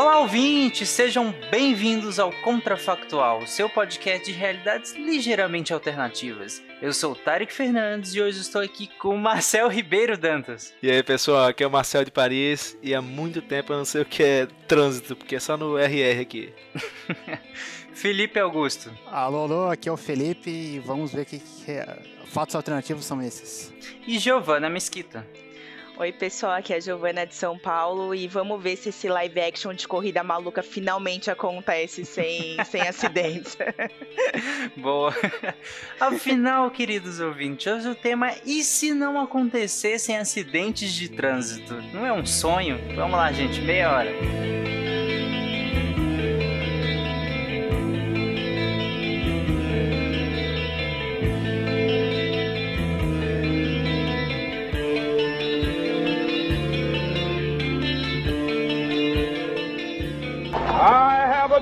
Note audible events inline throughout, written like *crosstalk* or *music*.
Olá, ouvintes! Sejam bem-vindos ao Contrafactual, seu podcast de realidades ligeiramente alternativas. Eu sou o Tarek Fernandes e hoje estou aqui com o Marcel Ribeiro Dantas. E aí, pessoal, aqui é o Marcel de Paris e há muito tempo eu não sei o que é trânsito, porque é só no RR aqui. *laughs* Felipe Augusto. Alô, alô, aqui é o Felipe e vamos ver que, que é... fatos alternativos são esses. E Giovana Mesquita. Oi, pessoal, aqui é a Giovana de São Paulo e vamos ver se esse live action de corrida maluca finalmente acontece sem, *laughs* sem acidentes. *laughs* Boa. Afinal, queridos ouvintes, hoje o tema é e se não acontecessem acidentes de trânsito? Não é um sonho? Vamos lá, gente, meia hora.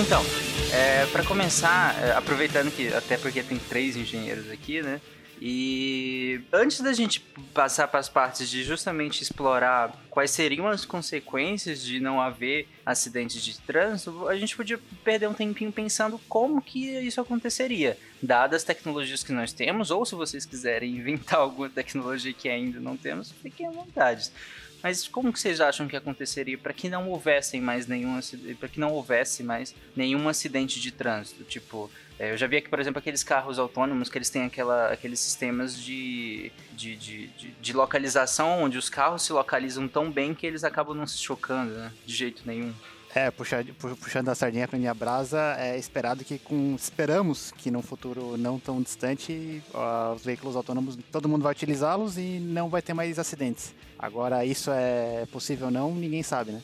Então, é, para começar, é, aproveitando que até porque tem três engenheiros aqui, né? E antes da gente passar para as partes de justamente explorar quais seriam as consequências de não haver acidentes de trânsito, a gente podia perder um tempinho pensando como que isso aconteceria, dadas as tecnologias que nós temos, ou se vocês quiserem inventar *laughs* alguma tecnologia que ainda não temos, fiquem à vontade. Mas como que vocês acham que aconteceria para que não houvesse mais nenhum para que não houvesse mais nenhum acidente de trânsito? Tipo, é, eu já vi aqui, por exemplo, aqueles carros autônomos que eles têm aquela, aqueles sistemas de, de, de, de, de localização onde os carros se localizam tão bem que eles acabam não se chocando, né? De jeito nenhum. É, puxando, a sardinha para minha brasa, é esperado que com esperamos que num futuro não tão distante os veículos autônomos todo mundo vai utilizá-los e não vai ter mais acidentes. Agora isso é possível ou não, ninguém sabe, né?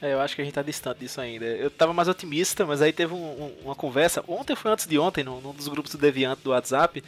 É, eu acho que a gente tá distante disso ainda. Eu tava mais otimista, mas aí teve um, um, uma conversa, ontem foi antes de ontem, num, num dos grupos do Deviant do WhatsApp,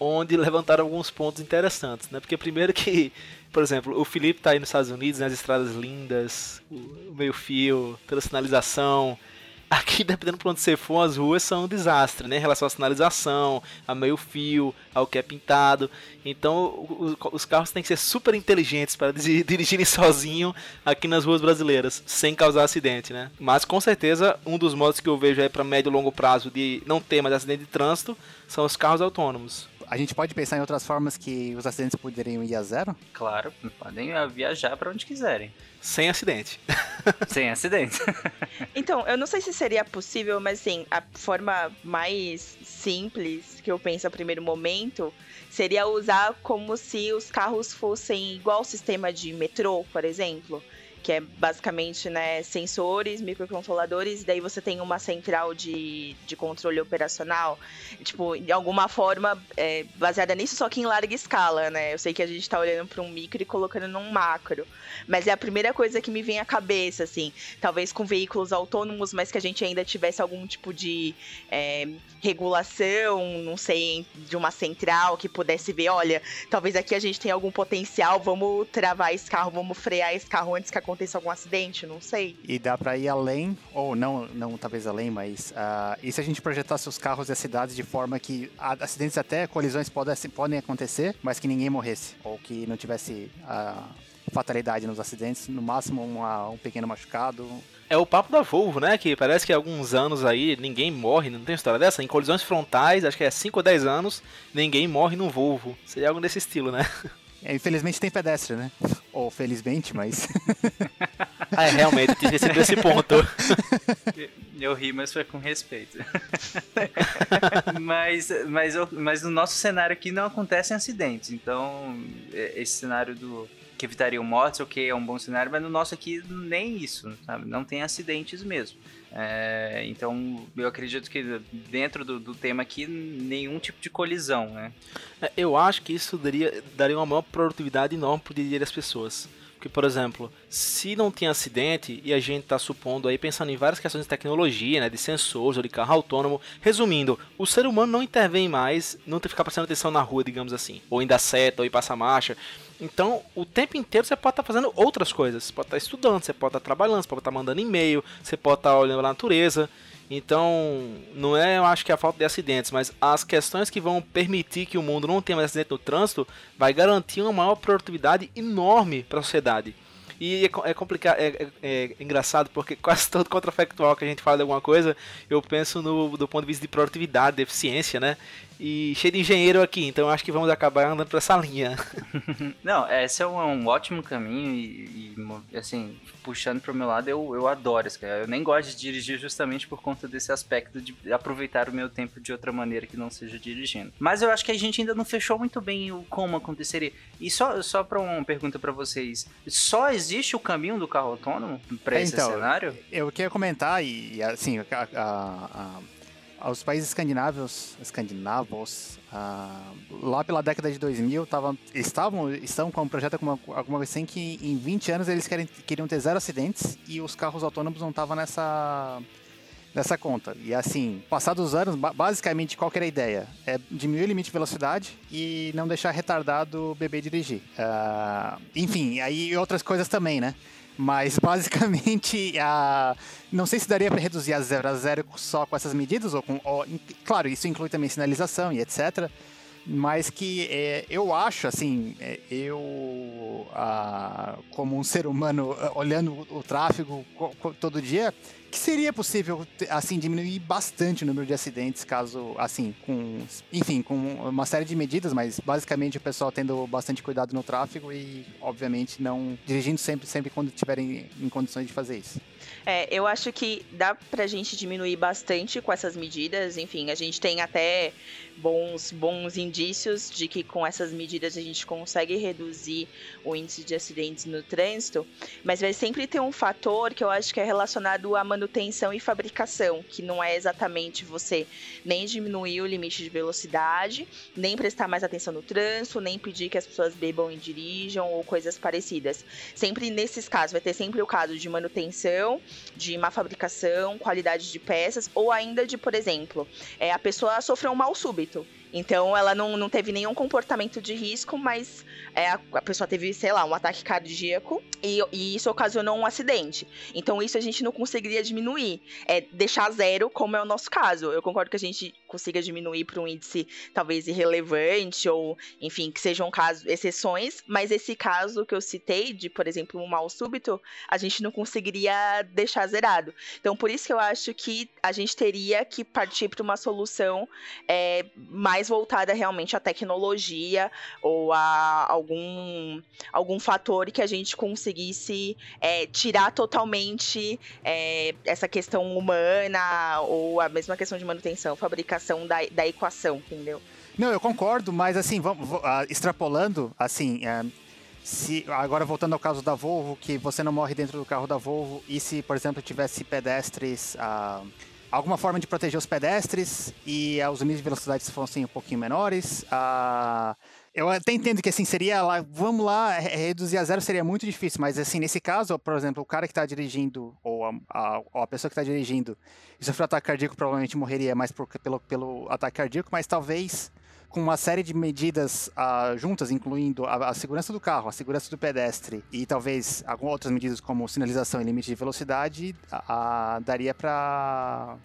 onde levantaram alguns pontos interessantes, né? Porque primeiro que, por exemplo, o Felipe tá aí nos Estados Unidos, nas estradas lindas, o meio fio, toda sinalização. *laughs* Aqui, dependendo por onde você for, as ruas são um desastre, né? Em relação à sinalização, a meio fio, ao que é pintado. Então, os carros têm que ser super inteligentes para *laughs* dirigirem sozinho aqui nas ruas brasileiras, sem causar acidente, né? Mas, com certeza, um dos modos que eu vejo aí para médio e longo prazo de não ter mais acidente de trânsito são os carros autônomos. A gente pode pensar em outras formas que os acidentes poderiam ir a zero? Claro, podem viajar para onde quiserem. Sem acidente. *laughs* Sem acidente. *laughs* então, eu não sei se seria possível, mas assim, a forma mais simples que eu penso a primeiro momento seria usar como se os carros fossem igual ao sistema de metrô, por exemplo que é basicamente né, sensores, microcontroladores, daí você tem uma central de, de controle operacional, tipo, de alguma forma é, baseada nisso, só que em larga escala, né? Eu sei que a gente está olhando para um micro e colocando num macro, mas é a primeira coisa que me vem à cabeça, assim, talvez com veículos autônomos, mas que a gente ainda tivesse algum tipo de é, regulação, não sei, de uma central que pudesse ver, olha, talvez aqui a gente tenha algum potencial, vamos travar esse carro, vamos frear esse carro antes que aconteça aconteça algum acidente, não sei. E dá para ir além, ou não, não talvez além, mas uh, e se a gente projetasse os carros e as cidades de forma que acidentes até colisões podem, podem acontecer, mas que ninguém morresse, ou que não tivesse uh, fatalidade nos acidentes, no máximo uma, um pequeno machucado. É o papo da Volvo, né? Que parece que há alguns anos aí ninguém morre, não tem história dessa? Em colisões frontais, acho que é 5 ou 10 anos, ninguém morre num Volvo. Seria algo desse estilo, né? *laughs* É, infelizmente tem pedestre, né? Ou felizmente, mas. *laughs* ah, é, realmente, tinha sido esse ponto. Eu ri, mas foi com respeito. *laughs* mas, mas, mas no nosso cenário aqui não acontecem acidentes. Então, é, esse cenário do que evitaria mortes, ok, é um bom cenário, mas no nosso aqui nem isso, sabe? Não tem acidentes mesmo. É, então, eu acredito que dentro do, do, tema aqui, nenhum tipo de colisão, né? É, eu acho que isso daria, daria uma maior produtividade enorme pro dia a dia das pessoas. Porque, por exemplo, se não tem acidente e a gente está supondo aí, pensando em várias questões de tecnologia, né, de sensores ou de carro autônomo, resumindo, o ser humano não intervém mais, não tem que ficar prestando atenção na rua, digamos assim, ou dar seta, ou em passar marcha. Então, o tempo inteiro você pode estar tá fazendo outras coisas. Você pode estar tá estudando, você pode estar tá trabalhando, você pode estar mandando e-mail, você pode estar olhando a natureza. Então, não é, eu acho que é a falta de acidentes, mas as questões que vão permitir que o mundo não tenha mais acidente no trânsito vai garantir uma maior produtividade enorme para a sociedade. E é, é complicado, é, é, é, engraçado porque *laughs* quase todo contrafactual que a gente fala de alguma coisa, eu penso no do ponto de vista de produtividade, de eficiência, né? E cheio de engenheiro aqui, então acho que vamos acabar andando por essa linha. *laughs* Não, esse é um, um ótimo caminho e, e, assim, puxando pro meu lado, eu, eu adoro isso, cara. Eu nem gosto de dirigir justamente por conta desse aspecto de aproveitar o meu tempo de outra maneira que não seja dirigindo. Mas eu acho que a gente ainda não fechou muito bem o como aconteceria. E só, só para uma pergunta para vocês, só existe o caminho do carro autônomo para esse então, cenário? Eu queria comentar e assim, a, a, a os países escandinavos, escandinavos uh, lá pela década de 2000, tavam, estavam, estão com um projeto com alguma coisa assim que em 20 anos eles querem, queriam ter zero acidentes e os carros autônomos não estavam nessa, nessa conta. E assim, passados os anos, basicamente qual era a ideia? É diminuir o limite de velocidade e não deixar retardado o bebê dirigir. Uh, enfim, aí outras coisas também, né? Mas *laughs* basicamente, a... não sei se daria para reduzir a zero a zero só com essas medidas, ou com. Ou, claro, isso inclui também sinalização e etc. Mas que é, eu acho, assim, é, eu, como um ser humano olhando o, o tráfego todo dia, que seria possível, assim, diminuir bastante o número de acidentes, caso, assim, com, enfim, com uma série de medidas, mas basicamente o pessoal tendo bastante cuidado no tráfego e, obviamente, não dirigindo sempre, sempre quando estiverem em condições de fazer isso. É, eu acho que dá pra gente diminuir bastante com essas medidas. Enfim, a gente tem até bons, bons indícios de que com essas medidas a gente consegue reduzir o índice de acidentes no trânsito, mas vai sempre ter um fator que eu acho que é relacionado à manutenção e fabricação, que não é exatamente você nem diminuir o limite de velocidade, nem prestar mais atenção no trânsito, nem pedir que as pessoas bebam e dirijam ou coisas parecidas. Sempre nesses casos, vai ter sempre o caso de manutenção de má fabricação, qualidade de peças, ou ainda de, por exemplo, é, a pessoa sofreu um mal súbito. Beto. Então ela não, não teve nenhum comportamento de risco, mas é, a, a, pessoa teve, sei lá, um ataque cardíaco e, e, isso ocasionou um acidente. Então isso a gente não conseguiria diminuir. É deixar zero, como é o nosso caso. Eu concordo que a gente consiga diminuir para um índice talvez irrelevante, ou enfim, que sejam casos, exceções, mas esse caso que eu citei, de, por exemplo, um mal súbito, a gente não conseguiria deixar zerado. Então por isso que eu acho que a gente teria que partir para uma solução é, mais mais voltada realmente à tecnologia ou a algum, algum fator que a gente conseguisse é, tirar totalmente é, essa questão humana ou a mesma questão de manutenção, fabricação da, da equação, entendeu? Não, eu concordo, mas assim, vamos, uh, extrapolando, assim, uh, se agora voltando ao caso da Volvo, que você não morre dentro do carro da Volvo, e se, por exemplo, tivesse pedestres uh, alguma forma de proteger os pedestres e uh, os limites de velocidade fossem um pouquinho menores. Uh, eu até entendo que assim seria lá, vamos lá, reduzir a zero seria muito difícil, mas assim, nesse caso, por exemplo, o cara que está dirigindo, ou a, a, ou a pessoa que está dirigindo, e sofreu ataque cardíaco, provavelmente morreria mais por, pelo, pelo ataque cardíaco, mas talvez com uma série de medidas uh, juntas, incluindo a, a, segurança do carro, a segurança do pedestre e talvez algumas outras medidas como sinalização e limite de velocidade, uh, daria para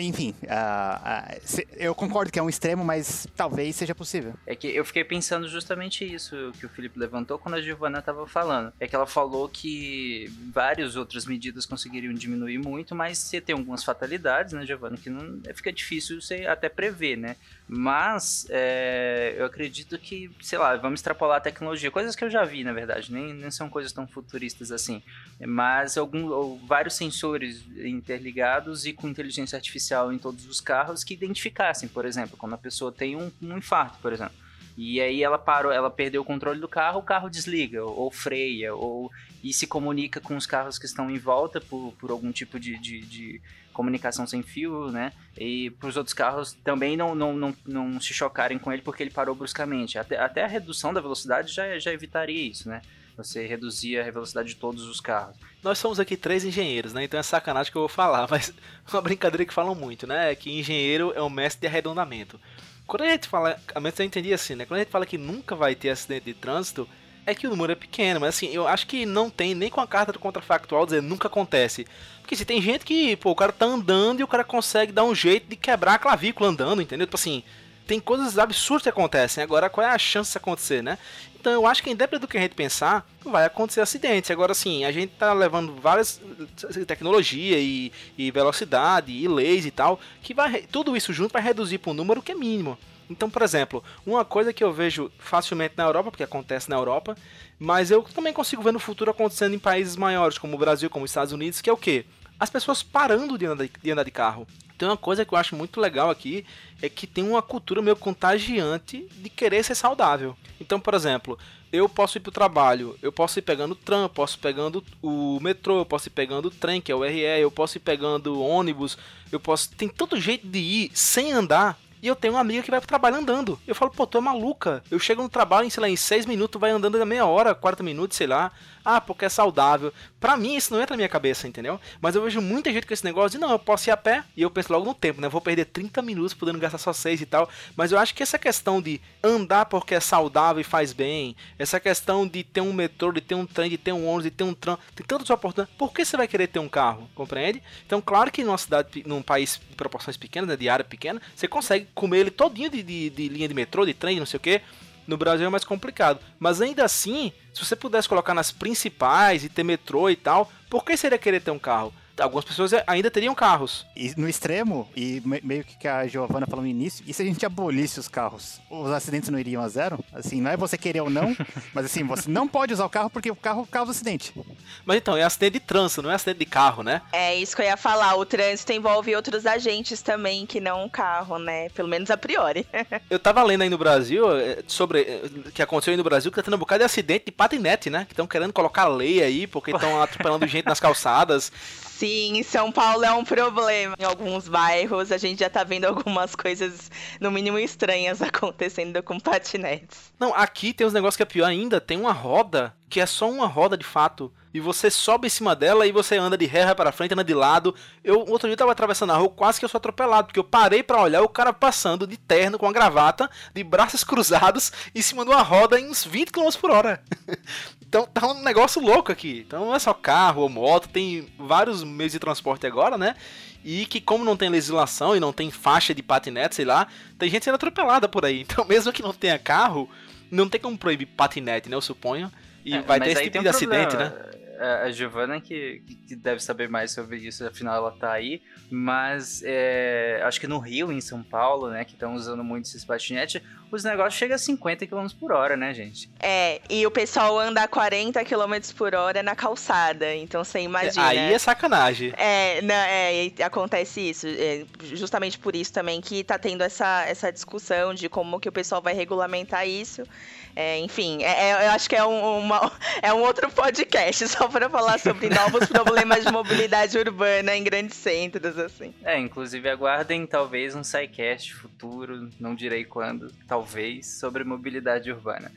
enfim, uh, uh, eu concordo que é um extremo, mas talvez seja possível. É que eu fiquei pensando justamente isso que o Felipe levantou quando a Giovana estava falando. É que ela falou que várias outras medidas conseguiriam diminuir muito, mas você tem algumas fatalidades, né, Giovana, que não fica difícil você até prever, né? Mas é, eu acredito que, sei lá, vamos extrapolar a tecnologia, coisas que eu já vi, na verdade, nem, nem são coisas tão futuristas assim. Mas algum, vários sensores interligados e com inteligência artificial em todos os carros que identificassem, por exemplo, quando a pessoa tem um, um infarto, por exemplo. E aí ela parou, ela perdeu o controle do carro, o carro desliga, ou, freia, ou e se comunica com os carros que estão em volta por, por algum tipo de, de, de comunicação sem fio, né? E para os outros carros também não, não, não, não se chocarem com ele porque ele parou bruscamente. Até, até a redução da velocidade já, já evitaria isso, né? Você reduzia a velocidade de todos os carros. Nós somos aqui três engenheiros, né? Então é sacanagem que eu vou falar, *laughs* mas uma brincadeira que falam muito, né? É que engenheiro é o mestre de arredondamento. Quando a gente fala, a menos eu entendi assim, né? Quando a gente fala que nunca vai ter acidente de trânsito, é que o número é pequeno, mas assim, eu acho que não tem nem com a carta do contrafactual dizer nunca acontece. Porque se assim, tem gente que, pô, o cara tá andando e o cara consegue dar um jeito de quebrar a clavícula andando, entendeu? Tipo assim, tem coisas absurdas que acontecem. Agora, qual é a chance de acontecer, né? Então, eu acho que independente do que a gente pensar, vai acontecer acidentes. Agora, sim, a gente tá levando várias tecnologia e, e velocidade e leis e tal, que vai tudo isso junto vai reduzir para um número que é mínimo. Então, por exemplo, uma coisa que eu vejo facilmente na Europa, porque acontece na Europa, mas eu também consigo ver no futuro acontecendo em países maiores, como o Brasil, como os Estados Unidos, que é o quê? As pessoas parando de andar de, de andar de carro. Então, uma coisa que eu acho muito legal aqui é que tem uma cultura meio contagiante de querer ser saudável. Então, por exemplo, eu posso ir para o trabalho, eu posso ir pegando o tram, posso ir pegando o metrô, eu posso ir pegando o trem, que é o RE, eu posso ir pegando ônibus, eu posso. Tem tanto jeito de ir sem andar e eu tenho uma amiga que vai pro trabalho andando. Eu falo, pô, tu é maluca. Eu chego no trabalho, em, sei lá, em 6 minutos, vai andando a meia hora, 40 minutos, sei lá. Ah, porque é saudável. Pra mim, isso não entra na minha cabeça, entendeu? Mas eu vejo muita gente com esse negócio de, não, eu posso ir a pé. E eu penso logo no tempo, né? Eu vou perder 30 minutos podendo gastar só 6 e tal. Mas eu acho que essa questão de andar porque é saudável e faz bem, essa questão de ter um metrô, de ter um trem, de ter um ônibus, de ter um tram, tem tantas oportunidades. Por que você vai querer ter um carro? Compreende? Então, claro que numa cidade, num país de proporções pequenas, né, de área pequena, você consegue comer ele todinho de, de, de linha de metrô, de trem, não sei o que. No Brasil é mais complicado. Mas ainda assim, se você pudesse colocar nas principais e ter metrô e tal, por que seria querer ter um carro? Algumas pessoas ainda teriam carros. E no extremo, e meio que a Giovana falou no início, e se a gente abolisse os carros? Os acidentes não iriam a zero? Assim, não é você querer ou não, *laughs* mas assim, você não pode usar o carro porque o carro causa acidente. Mas então, é acidente de trânsito, não é acidente de carro, né? É isso que eu ia falar. O trânsito envolve outros agentes também que não o carro, né? Pelo menos a priori. *laughs* eu tava lendo aí no Brasil eh, sobre eh, que aconteceu aí no Brasil que tá tendo um bocado de acidente de patinete, né? Que estão querendo colocar lei aí porque estão *laughs* atropelando gente nas calçadas. Sim, São Paulo é um problema. Em alguns bairros a gente já tá vendo algumas coisas, no mínimo estranhas, *laughs* acontecendo com patinetes. Não, aqui tem uns negócios que é pior ainda. Tem uma roda que é só uma roda de fato e você sobe em cima dela e você anda de ré, para frente, anda de lado. Eu outro dia eu tava atravessando a rua, quase que eu sou atropelado, porque eu parei para olhar o cara passando de terno com a gravata, de braços *laughs* cruzados, em cima de uma roda em uns 20 km por hora. *laughs* então tá um negócio louco aqui. Então não é só carro ou moto, tem vários meios de transporte agora, né? E que como não tem legislação e não tem faixa de patinete, sei lá, tem gente sendo atropelada por aí. *laughs* Então mesmo que não tenha carro, não tem como proibir patinete, né? Eu suponho. E é, vai ter esse tipo de um acidente, né? a Giovana que, que deve saber mais sobre isso, afinal ela tá aí. Mas é, acho que no Rio, em São Paulo, né, que estão usando muito esses patinetes, os negócios chegam a 50 km por hora, né, gente? É, e o pessoal anda a 40 km por hora na calçada, então você imagina. Aí é sacanagem. É, não, é acontece isso. É, justamente por isso também que tá tendo essa, essa discussão de como que o pessoal vai regulamentar isso. É, enfim, é, é, eu acho que é um, uma, *laughs* é um outro podcast *laughs* só para falar sobre *laughs* novos problemas de mobilidade urbana em grandes centros, assim. É, inclusive aguardem talvez um SciCast futuro, não direi quando, talvez, sobre mobilidade urbana.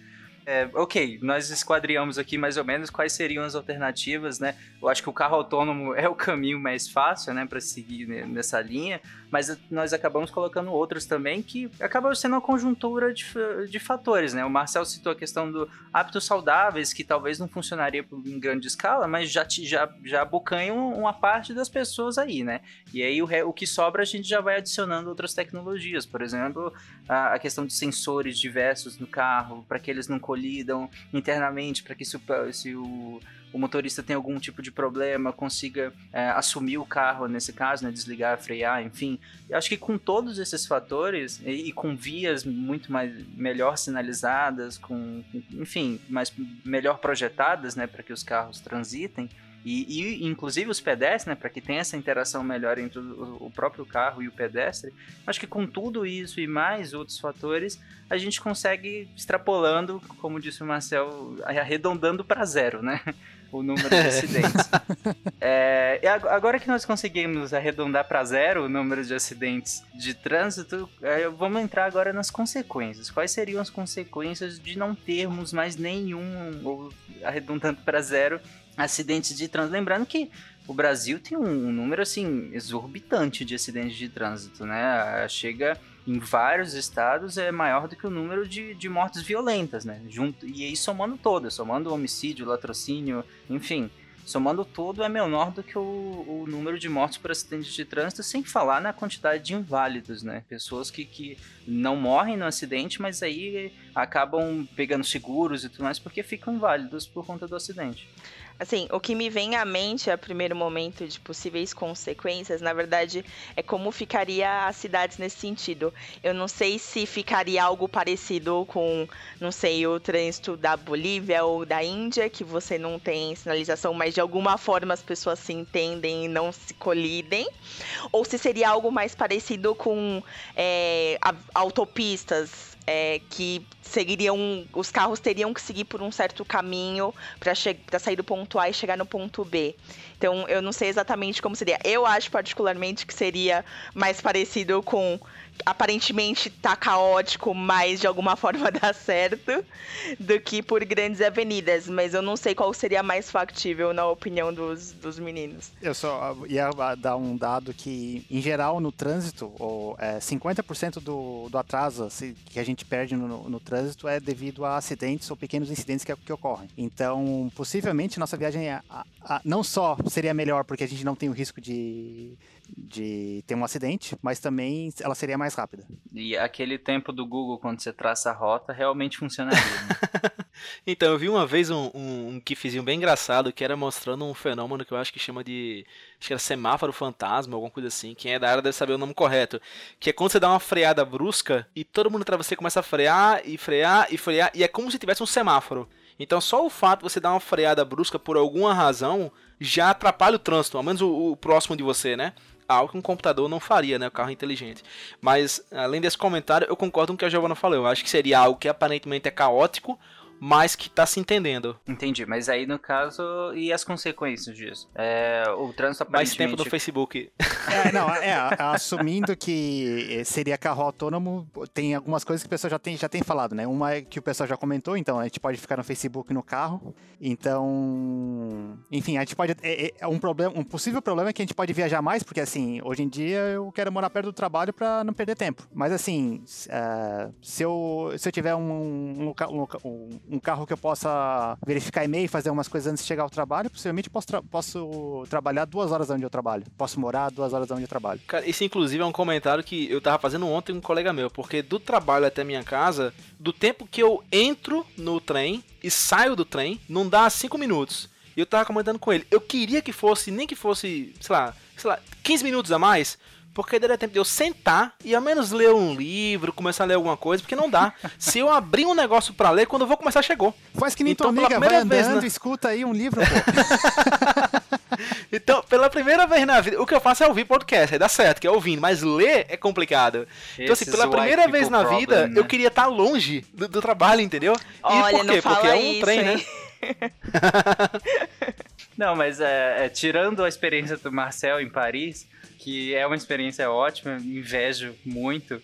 É, ok, nós esquadriamos aqui mais ou menos quais seriam as alternativas, né? Eu acho que o carro autônomo *laughs* é o caminho mais fácil, né, para seguir nessa linha, mas nós acabamos colocando outros também que acabam sendo uma conjuntura de, de fatores, né? O Marcel citou a questão do hábitos saudáveis, que talvez não funcionaria em grande escala, mas já, já, já abocanham uma parte das pessoas aí, né? E aí o, o que sobra a gente já vai adicionando outras tecnologias, por exemplo, a, a questão de sensores diversos no carro, para que eles não colidam internamente, para que se o, se o o motorista tem algum tipo de problema, consiga é, assumir o carro nesse caso, né, desligar, frear, enfim. Eu acho que com todos esses fatores e, e com vias muito mais melhor sinalizadas, com, enfim, mais melhor projetadas, né, para que os carros transitem, E, e inclusive os pedestres, né, para que tenha essa interação melhor entre o, o, próprio carro e o pedestre, acho que com tudo isso e mais outros fatores, a gente consegue extrapolando, como disse o Marcel, arredondando para zero, né? *laughs* o número de acidentes. *laughs* é, agora que nós conseguimos arredondar para zero o número de acidentes de trânsito, é, vamos entrar agora nas consequências. Quais seriam as consequências de não termos mais nenhum, ou arredondando para zero, acidentes de trânsito? Lembrando que o Brasil tem um número assim exorbitante de acidentes de trânsito, né? Chega em vários estados é maior do que o número de, de mortes violentas, né? Junto, e aí somando todas, somando homicídio, latrocínio, enfim, somando tudo é menor do que o, o número de mortes por acidentes de trânsito, sem falar na quantidade de inválidos, né? Pessoas que, que não morrem no acidente, mas aí acabam pegando seguros e tudo mais porque ficam inválidos por conta do acidente. Assim, o que me vem à mente a primeiro momento de possíveis consequências, na verdade, é como ficaria as cidades nesse sentido. Eu não sei se ficaria algo parecido com, não sei, o trânsito da Bolívia ou da Índia, que você não tem sinalização, mas de alguma forma as pessoas se entendem e não se colidem. Ou se seria algo mais parecido com é, autopistas é, que seguiriam. Os carros teriam que seguir por um certo caminho para sair do ponto A e chegar no ponto B. Então, eu não sei exatamente como seria. Eu acho particularmente que seria mais parecido com aparentemente tá caótico, mas de alguma *laughs* forma dá certo, do que por grandes avenidas. Mas eu não sei qual seria mais factível na opinião dos, dos meninos. Eu só ia dar um dado que, em geral, no trânsito, ou, é, 50% do, do atraso que a gente perde no, no, trânsito é devido a acidentes ou pequenos incidentes que, que ocorrem. Então, possivelmente, nossa viagem a, a, não só seria melhor porque a gente não tem o risco de de ter um acidente, mas também ela seria mais rápida. E aquele tempo do Google quando você traça a rota realmente funcionaria. Né? *laughs* então, eu vi uma vez um, um, um gifzinho bem engraçado que era mostrando um fenômeno que eu acho que chama de. Acho que era semáforo fantasma, alguma coisa assim. Quem é da área deve saber o nome correto. Que é quando você dá uma freada brusca e todo mundo atrás você começa a frear e frear e frear, e é como se tivesse um semáforo. Então, só o fato de você dar uma freada brusca por alguma razão já atrapalha o trânsito, ao menos o, o próximo de você, né? Algo que um computador não faria, né? O carro inteligente. Mas, além desse comentário, eu concordo com o que a Giovanna falou. Eu acho que seria algo que aparentemente é caótico, mas que tá se entendendo. Entendi, mas aí no caso, e as consequências disso? É, o trânsito aparentemente... Mais tempo no Facebook. É, não, é, assumindo que seria carro autônomo, tem algumas coisas que o pessoal já tem, já tem falado, né? Uma é que o pessoal já comentou, então a gente pode ficar no Facebook no carro, então... Enfim, a gente pode... É, é um, problema, um possível problema é que a gente pode viajar mais, porque assim, hoje em dia eu quero morar perto do trabalho para não perder tempo. Mas assim, uh, se, eu, se eu tiver um, um, um um carro que eu possa verificar e-mail, fazer umas coisas antes de chegar ao trabalho, possivelmente posso, tra posso trabalhar duas horas onde eu trabalho. Posso morar duas horas onde eu trabalho. Cara, isso inclusive é um comentário que eu tava fazendo ontem com um colega meu, porque do trabalho até minha casa, do tempo que eu entro no trem e saio do trem, não dá cinco minutos. E eu tava comentando com ele, eu queria que fosse, nem que fosse, sei lá, sei lá, 15 minutos a mais, porque daria tempo de eu sentar e ao menos ler um livro, começar a ler alguma coisa, porque não dá. *laughs* Se eu abrir um negócio para ler, quando eu vou começar, chegou. Faz que nem então, tua amiga, vai andando, vez, né? escuta aí um livro, pô. *laughs* então, pela primeira vez na vida, o que eu faço é ouvir podcast, aí dá certo, que é ouvindo, mas ler é complicado. Esse então, assim, pela primeira vez na problem, vida, né? eu queria estar longe do, do, trabalho, entendeu? Olha, e por quê? Porque é um isso, trem, hein? né? *laughs* Não, mas é, é, tirando a experiência do Marcel em Paris, que é uma experiência ótima, invejo muito.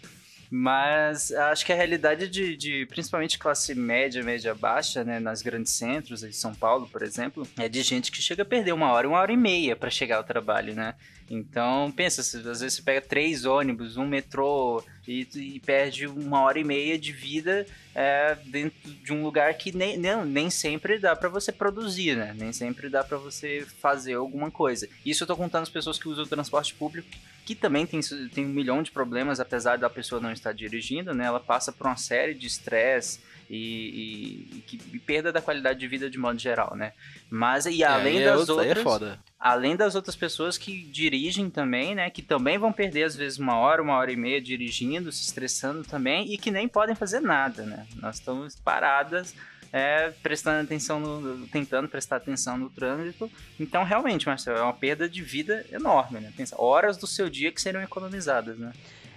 Mas acho que a realidade de, de, principalmente classe média, média baixa, né, nas grandes centros, em São Paulo, por exemplo, é de gente que chega a perder uma hora, uma hora e meia para chegar ao trabalho, né? Então, pensa, às vezes você pega três ônibus, um metrô e, e perde uma hora e meia de vida é, dentro de um lugar que nem, nem, nem sempre dá para você produzir, né? Nem sempre dá para você fazer alguma coisa. Isso eu tô contando as pessoas que usam o transporte público, que também tem, tem um milhão de problemas, apesar da pessoa não estar dirigindo, né? Ela passa por uma série de estresse, e, e, e, perda da qualidade de vida de modo geral, né? Mas e é, além é, das é outras, é além das outras pessoas que dirigem também, né? Que também vão perder às vezes uma hora, uma hora e meia dirigindo, se estressando também e que nem podem fazer nada, né? Nós estamos paradas é, prestando atenção no, tentando prestar atenção no trânsito. Então, realmente, Marcelo, é uma perda de vida enorme, né? Pensa, horas do seu dia que seriam economizadas, né?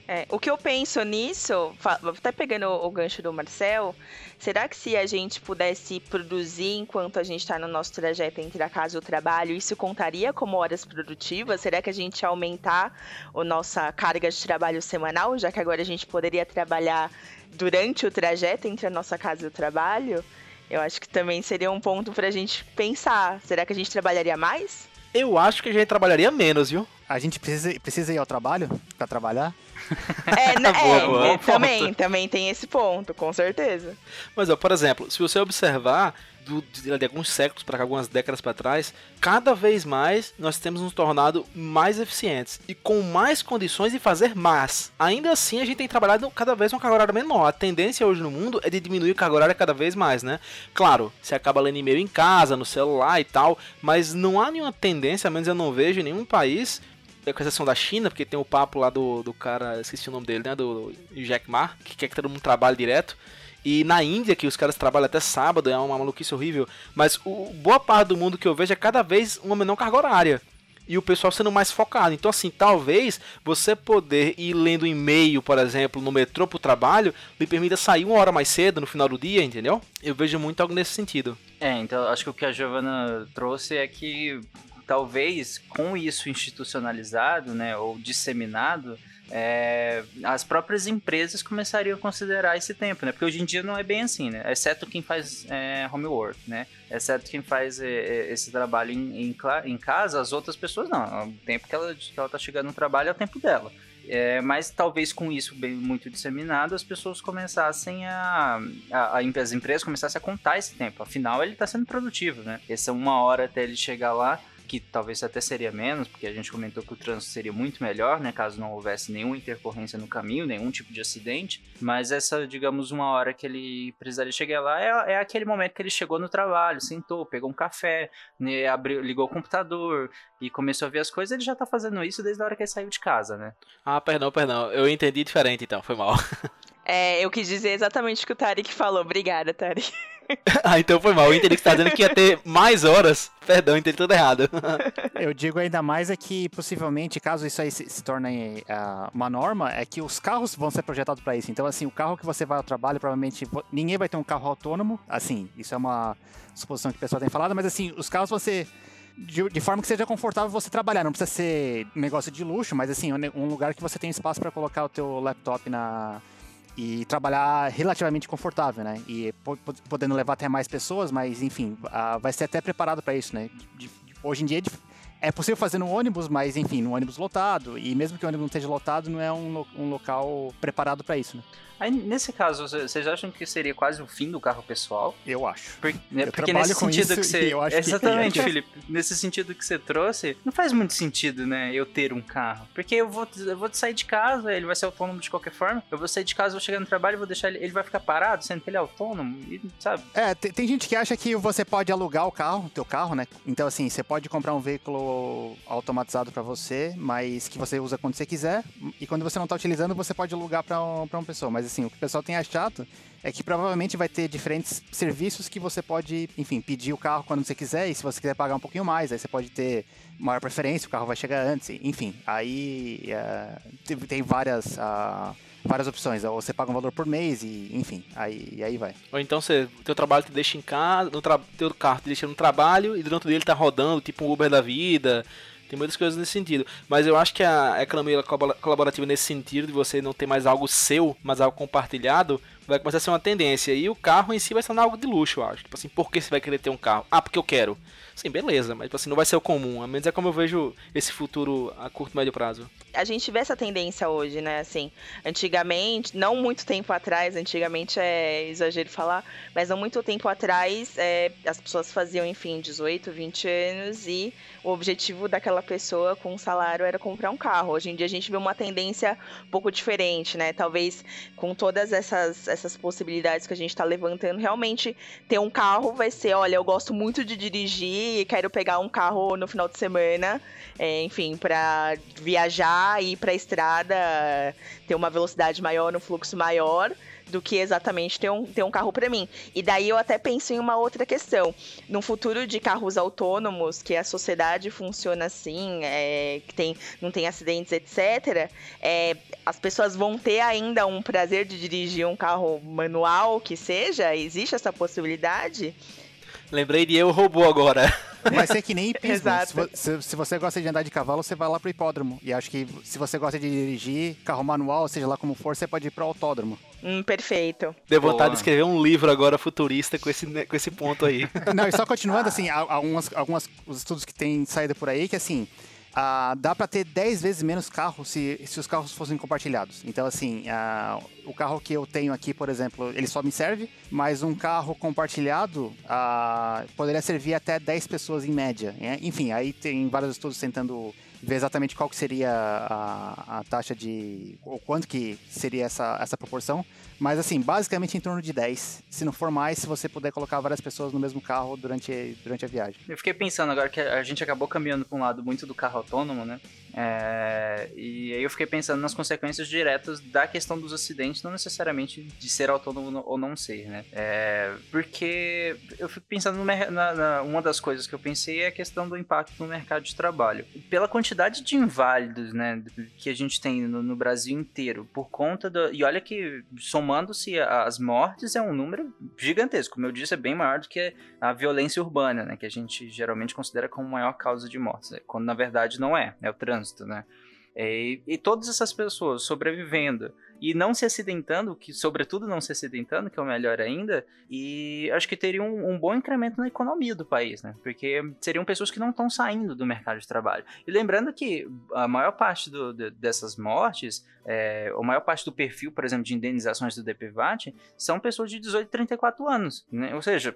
É, o que eu penso nisso, até pegando o gancho do Marcel, será que se a gente pudesse produzir enquanto a gente está no nosso trajeto entre a casa e o trabalho, isso contaria como horas produtivas? Será que a gente ia aumentar a nossa carga de trabalho semanal, já que agora a gente poderia trabalhar durante o trajeto entre a nossa casa e o trabalho? Eu acho que também seria um ponto para a gente pensar. Será que a gente trabalharia mais? Eu acho que a gente trabalharia menos, viu? A gente precisa, precisa ir ao trabalho para trabalhar? É, *laughs* né, boa, é, boa, também, também tem esse ponto, com certeza. Mas, ó, por exemplo, se você observar do, de, de, alguns séculos para algumas décadas para trás, cada vez mais nós temos nos tornado mais eficientes e com mais condições de fazer mais. Ainda assim, a gente tem trabalhado cada vez uma carga horária menor. A tendência hoje no mundo é de diminuir a carga horária cada vez mais, né? Claro, você acaba lendo e-mail em casa, no celular e tal, mas não há nenhuma tendência, ao menos eu não vejo em nenhum país com exceção da China, porque tem o papo lá do, do cara, esqueci o nome dele, né? Do Jack Ma, que quer que todo mundo trabalhe direto. E na Índia, que os caras trabalham até sábado, é uma maluquice horrível. Mas o, boa parte do mundo que eu vejo é cada vez uma menor carga horária. E o pessoal sendo mais focado. Então, assim, talvez você poder ir lendo e-mail, por exemplo, no metrô pro trabalho, lhe permita sair uma hora mais cedo no final do dia, entendeu? Eu vejo muito algo nesse sentido. É, então acho que o que a Giovana trouxe é que talvez com isso institucionalizado, né, ou disseminado, é, as próprias empresas começariam a considerar esse tempo, né? Porque hoje em dia não é bem assim, né? Exceto quem faz é, homework, né? Exceto quem faz é, é esse trabalho em, em, em, casa, as outras pessoas não. O tempo que ela, que ela tá chegando no trabalho é o tempo dela. É, mas talvez com isso bem muito disseminado, as pessoas começassem a, a, a, as empresas começassem a contar esse tempo. Afinal, ele está sendo produtivo, né? Essa uma hora até ele chegar lá, que talvez até seria menos, porque a gente comentou que o trânsito seria muito melhor, né, caso não houvesse nenhuma intercorrência no caminho, nenhum tipo de acidente, mas essa, digamos, uma hora que ele precisaria chegar lá é, é aquele momento que ele chegou no trabalho, sentou, pegou um café, né, abriu, ligou o computador e começou a ver as coisas, ele já tá fazendo isso desde a hora que ele saiu de casa, né? Ah, perdão, perdão, eu entendi diferente então, foi mal. *laughs* É, eu quis dizer exatamente o que o Tarek falou. Obrigada, Tarek. *laughs* ah, então foi mal. Eu entendi que você tá dizendo que ia ter mais horas. Perdão, entendi tudo errado. *laughs* eu digo ainda mais é que, possivelmente, caso isso aí se, se torne uh, uma norma, é que os carros vão ser projetados para isso. Então, assim, o carro que você vai ao trabalho, provavelmente ninguém vai ter um carro autônomo. Assim, isso é uma suposição que o pessoal tem falado, mas assim, os carros ser de, de, forma que seja confortável você trabalhar. Não precisa ser negócio de luxo, mas assim, um lugar que você tem espaço para colocar o teu laptop na, e trabalhar relativamente confortável, né? E podendo levar até mais pessoas, mas enfim, vai ser até preparado para isso, né? Hoje em dia é, é possível fazer no ônibus, mas enfim, no ônibus lotado. E mesmo que o ônibus não esteja lotado, não é um, um local preparado para isso, né? Aí, nesse caso, vocês acham que seria quase o fim do carro pessoal? Eu acho. Por, né, eu porque nesse sentido que você. Exatamente, que... Felipe. Nesse sentido que você trouxe, não faz muito sentido, né? Eu ter um carro. Porque eu vou, eu vou sair de casa, ele vai ser autônomo de qualquer forma. Eu vou sair de casa, vou chegar no trabalho, vou deixar ele. Ele vai ficar parado, sendo que ele é autônomo, e, sabe? É, tem, tem gente que acha que você pode alugar o carro, teu carro, né? Então, assim, você pode comprar um veículo automatizado para você, mas que você usa quando você quiser. E quando você não tá utilizando, você pode alugar para um, pra uma pessoa. Mas assim, o que o pessoal tem achado é que provavelmente vai ter diferentes serviços que você pode, enfim, pedir o carro quando você quiser, e se você quiser pagar um pouquinho mais, aí você pode ter maior preferência, o carro vai chegar antes, enfim. Aí uh, tem várias. Uh, várias opções. Ou você paga um valor por mês e, enfim, aí, aí vai. Ou então você, teu trabalho te deixa em casa, no teu carro te deixa no trabalho e durante o dia ele tá rodando, tipo um Uber da vida, tem muitas coisas nesse sentido. Mas eu acho que a economia colaborativa nesse sentido, de você não ter mais algo seu, mas algo compartilhado, vai começar a ser uma tendência. E o carro em si vai ser algo de luxo, eu acho. Tipo assim, por que você vai querer ter um carro? Ah, porque eu quero. Sim, beleza, mas tipo assim, não vai ser o comum. A menos é como eu vejo esse futuro a curto e médio prazo. A gente vê essa tendência hoje, né? Assim, antigamente, não muito tempo atrás, antigamente é exagero falar, mas não muito tempo atrás, é, as pessoas faziam, enfim, 18, 20 anos e o objetivo daquela pessoa com um salário era comprar um carro. Hoje em dia a gente vê uma tendência um pouco diferente, né? Talvez com todas essas, essas possibilidades que a gente está levantando, realmente ter um carro vai ser, olha, eu gosto muito de dirigir dirigir, quero pegar um carro no final de semana, é, enfim, para viajar e ir para estrada, ter uma velocidade maior, um fluxo maior do que exatamente ter um, ter um carro para mim. E daí eu até penso em uma outra questão. No futuro de carros autônomos, que a sociedade funciona assim, é, que tem, não tem acidentes, etc., é, as pessoas vão ter ainda um prazer de dirigir um carro manual que seja? Existe essa possibilidade? Lembrei de eu robô agora. Vai ser que nem hipismo. *laughs* Se- se você gosta de andar de cavalo, você vai lá pro hipódromo. E acho que se você gosta de dirigir carro manual, seja lá como for, você pode ir pro autódromo. Hum, perfeito. Deu vontade Boa. de escrever um livro agora futurista com esse, com esse ponto aí. *laughs* Não, e só continuando, assim, há- algumas, algumas os estudos que têm saído por aí, que assim, ah, dá pra ter 10 vezes menos carros se, se os carros fossem compartilhados. Então, assim, ah, o carro que eu tenho aqui, por exemplo, ele só me serve, mas um carro compartilhado ah, poderia servir até 10 pessoas em média. né? Enfim, aí tem vários estudos tentando ver exatamente qual que seria a, a taxa de... ou quanto que seria essa, essa proporção. Mas assim, basicamente em torno de 10. Se não for mais, se você puder colocar várias pessoas no mesmo carro durante, durante a viagem. Eu fiquei pensando agora que a gente acabou caminhando para um lado muito do carro autônomo, né? É, e aí eu fiquei pensando nas consequências diretas da questão dos acidentes, não necessariamente de ser autônomo ou não ser, né? É, porque eu fico pensando mer- na, na- uma das coisas que eu pensei é a questão do impacto no mercado de trabalho. Pela quantidade de inválidos, né, que a gente tem no, no Brasil inteiro, por conta do. E olha que somando-se as mortes é um número gigantesco. Como eu disse, é bem maior do que a violência urbana, né, que a gente geralmente considera como maior causa de mortes, quando na verdade não é, é o trânsito, né. E, e todas essas pessoas sobrevivendo e não se acidentando, que sobretudo não se acidentando, que é o melhor ainda, e acho que teria um, um bom incremento na economia do país, né? Porque seriam pessoas que não estão saindo do mercado de trabalho. E lembrando que a maior parte do- de- dessas mortes, é, a maior parte do perfil, por exemplo, de indenizações do DPVAT, são pessoas de 18 e 34 anos, né? Ou seja,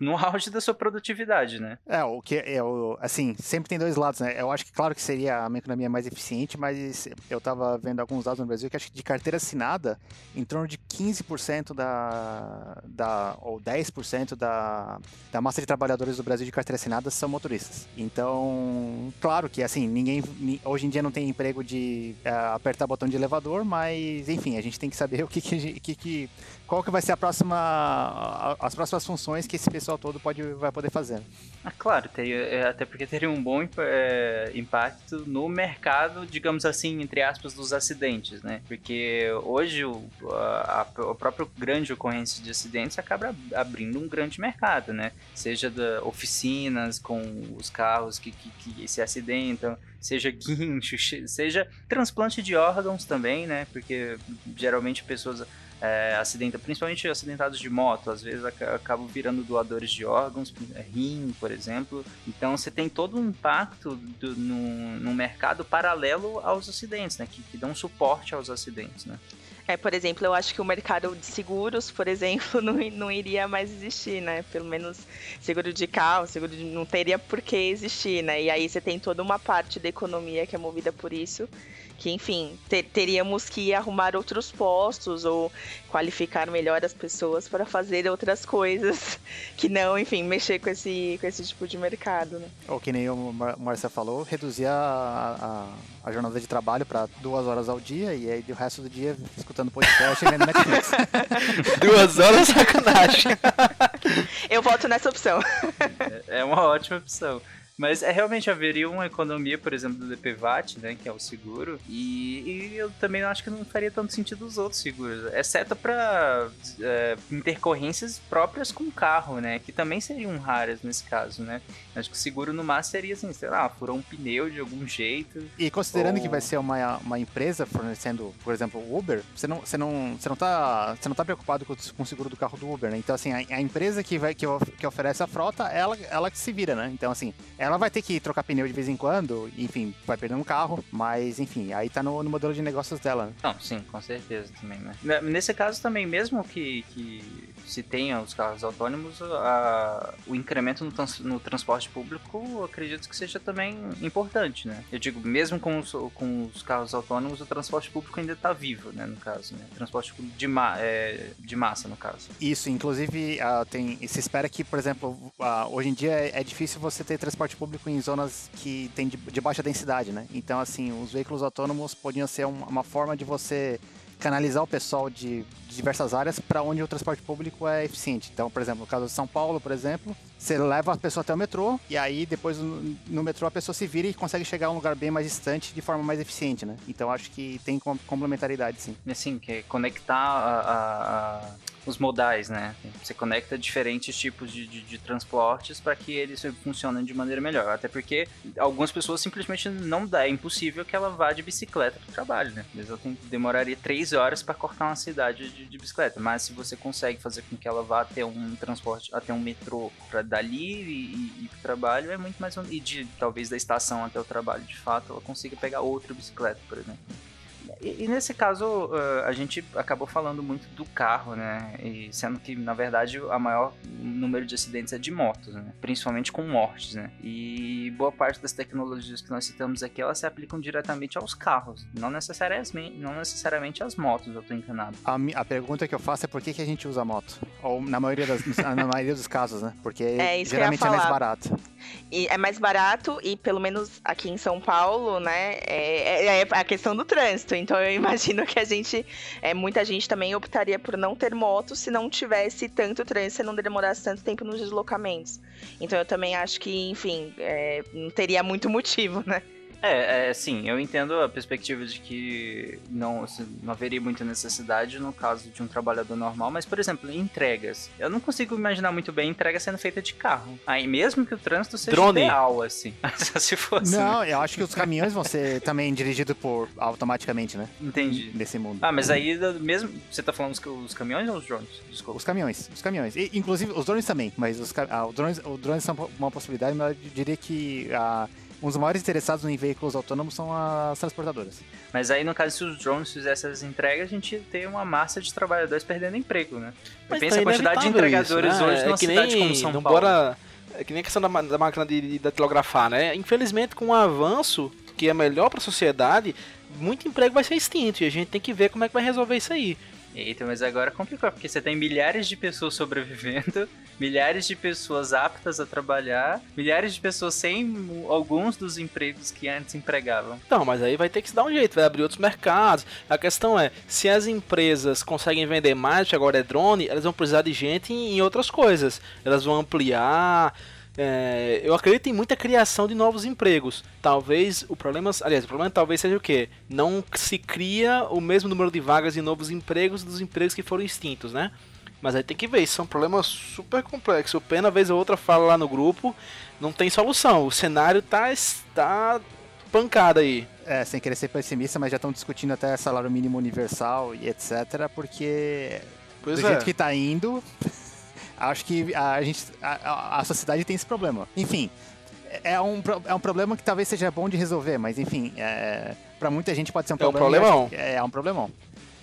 no *laughs* auge da sua produtividade, né? É, o que é o. Assim, sempre tem dois lados, né? Eu acho que, claro, que seria uma economia mais eficiente, mas eu tava vendo alguns dados no Brasil que acho que de carteira assinada, em torno de 15% da. da ou 10% da, da massa de trabalhadores do Brasil de carteira assinada são motoristas. Então, claro que, assim, ninguém. ni- Hoje em dia não tem emprego de eh, apertar botão de elevador, mas, enfim, a gente tem que saber *laughs* o que, que, que, que qual que vai ser a próxima. as próximas funções que esse pessoal todo pode, vai poder fazer. Ah, claro, teria, é, até porque teria um bom é, impacto no mercado, digamos assim, entre aspas, dos acidentes, né? Porque hoje o, a, a- a própria grande ocorrência de acidentes acaba ab- abrindo um grande mercado, né? Seja da oficinas com os carros que, que, que se acidentam, seja guincho, seja transplante de órgãos também, né? Porque geralmente pessoas é, acidentam, principalmente acidentados de moto, às vezes aca- acabam virando doadores de órgãos, rim, por exemplo. Então você tem todo um impacto do, no, no mercado paralelo aos acidentes, né? Que, que dão suporte aos acidentes, né? É, por exemplo, eu acho que o mercado de seguros, por exemplo, *laughs* não, não iria mais existir, né? Pelo menos seguro de carro, seguro de, não teria por que existir, né? E aí você tem toda uma parte da economia que é movida por isso, que, enfim, te- teríamos que arrumar outros postos ou qualificar melhor as pessoas para fazer outras coisas *laughs* que não, enfim, mexer com esse, com esse tipo de mercado, né? Ou que nem o Mar Marcia falou, reduzir a, a, a jornada de trabalho para duas horas ao dia e aí o resto do dia escutando podcast e vendo Netflix. *laughs* Duas horas sacanagem. Eu voto nessa opção. É uma ótima opção. Mas é realmente haveria uma economia, por exemplo, do DPVAT, né, que é o seguro, e, e eu também acho que não faria tanto sentido os outros seguros, exceto para intercorrências próprias com o carro, né, que também seriam raras nesse caso, né. Acho que o seguro no máximo seria assim, sei lá, furou um pneu de algum jeito. E considerando Ou- que vai ser uma, uma empresa fornecendo, por exemplo, o Uber, você não, você não, você não, tá, você não tá preocupado com, o- seguro do carro do Uber, né? Então, assim, a, a empresa que, vai, que, que oferece a frota, ela, ela que se vira, né? Então, assim, ela ela vai ter que trocar pneu de vez em quando, enfim, vai perder um carro, mas enfim, aí tá no, no modelo de negócios dela. Não, sim, com certeza também, né? Ne- Nesse caso também, mesmo que, que se tenha os carros autônomos, a- o incremento no, trans- no transporte público, acredito que seja também importante, né? Eu digo, mesmo com os, com os carros autônomos, o transporte público ainda tá vivo, né, no caso, né? Transporte de, ma é, de massa, no caso. Isso, inclusive, ah, tem, se espera que, por exemplo, ah, hoje em dia é, é difícil você ter transporte público em zonas que tem de, de baixa densidade, né? Então, assim, os veículos autônomos podiam ser um- uma forma de você canalizar o pessoal de, diversas áreas para onde o transporte público é eficiente. Então, por exemplo, no caso de São Paulo, por exemplo, você leva a pessoa até o metrô e aí depois no, metrô a pessoa se vira e consegue chegar a um lugar bem mais distante de forma mais eficiente, né? Então, acho que tem com- complementaridade, sim. Assim, que é conectar a- a- os modais, né? Você conecta diferentes tipos de, de- de transportes para que eles funcionem de maneira melhor. Até porque algumas pessoas simplesmente não dá, é impossível que ela vá de bicicleta para o trabalho, né? Ela tem- demoraria três horas para cortar uma cidade de, de bicicleta, mas se você consegue fazer com que ela vá até um transporte, até um metrô para dali e, e, ir pro trabalho, é muito mais um, e de talvez da estação até o trabalho, de fato, ela consiga pegar outra bicicleta, por exemplo. E, e nesse caso, eh, a gente acabou falando muito do carro, né? E sendo que, na verdade, a maior número de acidentes é de motos, né? Principalmente com mortes, né? E boa parte das tecnologias que nós citamos aqui, elas se aplicam diretamente aos carros, não necessariamente, não necessariamente às motos, eu tô enganado. A, a pergunta que eu faço é por que, que a gente usa moto? Ou na maioria, das, *laughs* na maioria dos casos, né? Porque É, geralmente é mais barato. E é mais barato e pelo menos aqui em São Paulo, né, é, é- é a questão do trânsito. Então eu *laughs* imagino que a gente, é, muita gente também optaria por não ter moto se não tivesse tanto trânsito e não demorasse tanto tempo nos deslocamentos. Então eu também acho que, enfim, é, não teria muito motivo, né? É, é, sim, eu entendo a perspectiva de que não, assim, não haveria muita necessidade no caso de um trabalhador normal, mas, por exemplo, em entregas. Eu não consigo imaginar muito bem entrega sendo feita de carro. Aí, mesmo que o trânsito seja Drone. ideal, assim. *laughs* Se fosse. Não, eu acho que os caminhões vão ser também dirigidos por automaticamente, né? Entendi. Nesse mundo. Ah, mas aí, mesmo. Você tá falando os, os caminhões ou os drones? Desculpa. Os caminhões, os caminhões. E, inclusive, os drones também, mas os, ah, os, drones, os drones são uma possibilidade, mas eu diria que ah, um dos maiores interessados em veículos autônomos são as transportadoras. Mas aí, no caso, se os drones fizessem as entregas, a gente ter uma massa de trabalhadores perdendo emprego, né? Mas Pensa tá a quantidade de entregadores isso, né? hoje é numa que cidade nem, como São Paulo. Bora, é que nem a questão da, da máquina de, de datilografar, né? Infelizmente, com o avanço que é melhor para a sociedade, muito emprego vai ser extinto e a gente tem que ver como é que vai resolver isso aí. Eita, mas agora complicou, porque você tem milhares de pessoas sobrevivendo, *laughs* milhares de pessoas aptas a trabalhar, milhares de pessoas sem alguns dos empregos que antes empregavam. Então, mas aí vai ter que se dar um jeito, vai abrir outros mercados. A questão é, se as empresas conseguem vender mais, que agora é drone, elas vão precisar de gente em, outras coisas. Elas vão ampliar. É, eu acredito em muita criação de novos empregos. Talvez o problema, aliás, o problema talvez seja o quê? Não se cria o mesmo número de vagas de novos empregos dos empregos que foram extintos, né? Mas aí tem que ver, isso são problemas super complexos. O Pena, vez ou outra, fala lá no grupo, não tem solução. O cenário tá, tá pancada aí. É, sem querer ser pessimista, mas já estão discutindo até salário mínimo universal e etc, porque Pois do é. jeito que tá indo, acho que a gente a, a- sociedade tem esse problema. Enfim, é um, pro- é um problema que talvez seja bom de resolver, mas enfim, é, para muita gente pode ser um É um problema. e eu problemão. É, é um problemão.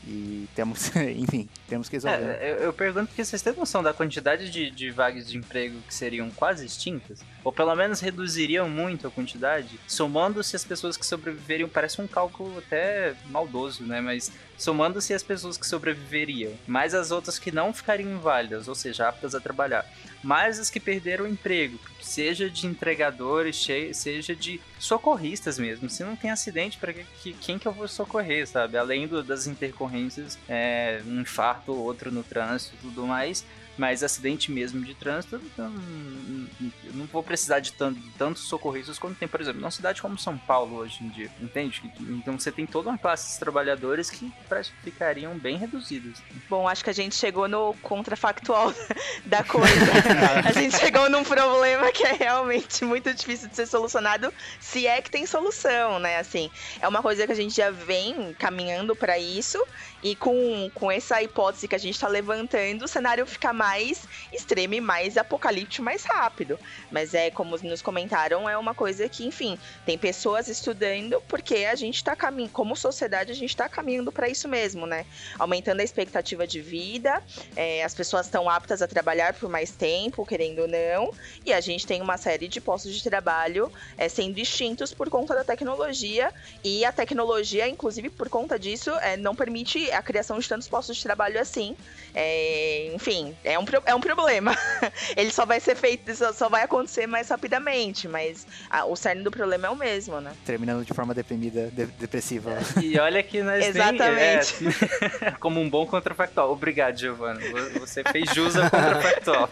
E temos, *laughs* enfim, temos que resolver. É, eu, eu pergunto porque vocês têm noção da quantidade de, de vagas de emprego que seriam quase extintas? Ou pelo menos reduziriam muito a quantidade? Somando-se as pessoas que sobreviveriam, parece um cálculo até maldoso, né? Mas somando-se as pessoas que sobreviveriam, mais as outras que não ficariam inválidas, ou seja, aptas a trabalhar, mais as que perderam o emprego, seja de entregadores, seja de socorristas mesmo. Se não tem acidente, para que- quem que eu vou socorrer, sabe? Além do- das intercorrências, é, um infarto ou outro no trânsito e tudo mais. Mas acidente mesmo de trânsito, então, não vou precisar de, tanto, de tantos socorristas como tem, por exemplo, numa cidade como São Paulo hoje em dia, entende? Então você tem toda uma classe de trabalhadores que ficariam bem reduzidos. Bom, acho que a gente chegou no contrafactual *laughs* da coisa. a gente chegou num problema que é realmente muito difícil de ser solucionado, se é que tem solução, né? Assim, é uma coisa que a gente já vem caminhando para isso e com, com essa hipótese que a gente está levantando, o cenário fica mais extremo e mais apocalíptico mais rápido. Mas é, como nos comentaram, é uma coisa que, enfim, tem pessoas estudando porque a gente está caminhando, como sociedade, a gente está caminhando para isso mesmo, né? Aumentando a expectativa de vida, é, as pessoas estão aptas a trabalhar por mais tempo, querendo ou não, e a gente tem uma série de postos de trabalho é, sendo extintos por conta da tecnologia, e a tecnologia, inclusive por conta disso, é, não permite a criação de tantos postos de trabalho assim. É, enfim, é um, é um problema. *laughs* Ele só vai ser feito, só, só vai acontecer mais rapidamente, mas a, o cerne do problema é o mesmo, né? Terminando de forma deprimida, de, depressiva. *laughs* E olha que nós Exatamente. nem... É, *laughs* como um bom contrafactual. Obrigado, Giovanni. Você fez jus ao contrafactual.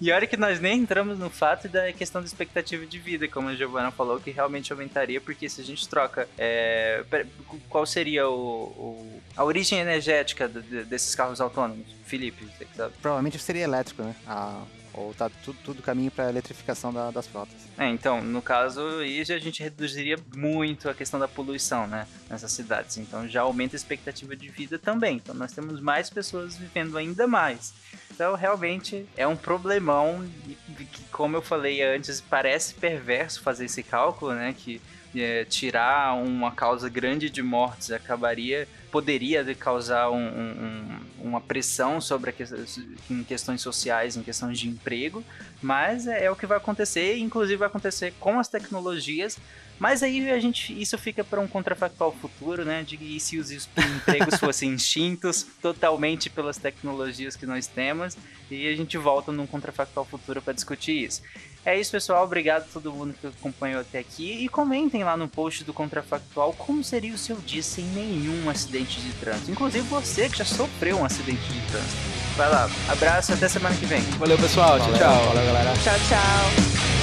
E olha que nós nem entramos no fato da questão da expectativa de vida, como a Giovanna falou, que realmente aumentaria, porque se a gente troca. É, qual seria o, o, a origem energética desses carros autônomos? Felipe, você que sabe? Provavelmente seria elétrico, né? A, ou tá tudo, tudo caminho para eletrificação da, das frotas. É, então, no caso, isso a gente reduziria muito a questão da poluição, né, nessas cidades. Então, já aumenta a expectativa de vida também. Então, nós temos mais pessoas vivendo ainda mais. Então, realmente é um problemão que, como eu falei antes, parece perverso fazer esse cálculo, né? Que é, tirar uma causa grande de mortes acabaria poderia causar um, um, uma pressão sobre que, em questões sociais, em questões de emprego, mas é, é, o que vai acontecer, inclusive vai acontecer com as tecnologias mas aí a gente, isso fica para um contrafactual futuro, né? De e se os empregos *laughs* fossem extintos totalmente pelas tecnologias que nós temos, e a gente volta num contrafactual futuro para discutir isso. É isso, pessoal. Obrigado a todo mundo que acompanhou até aqui. E comentem lá no post do Contrafactual como seria o seu dia sem nenhum acidente de trânsito. Inclusive você que já sofreu um acidente de trânsito. Vai lá. Abraço até semana que vem. Valeu, pessoal. Tchau, tchau. Valeu, galera. Tchau, tchau.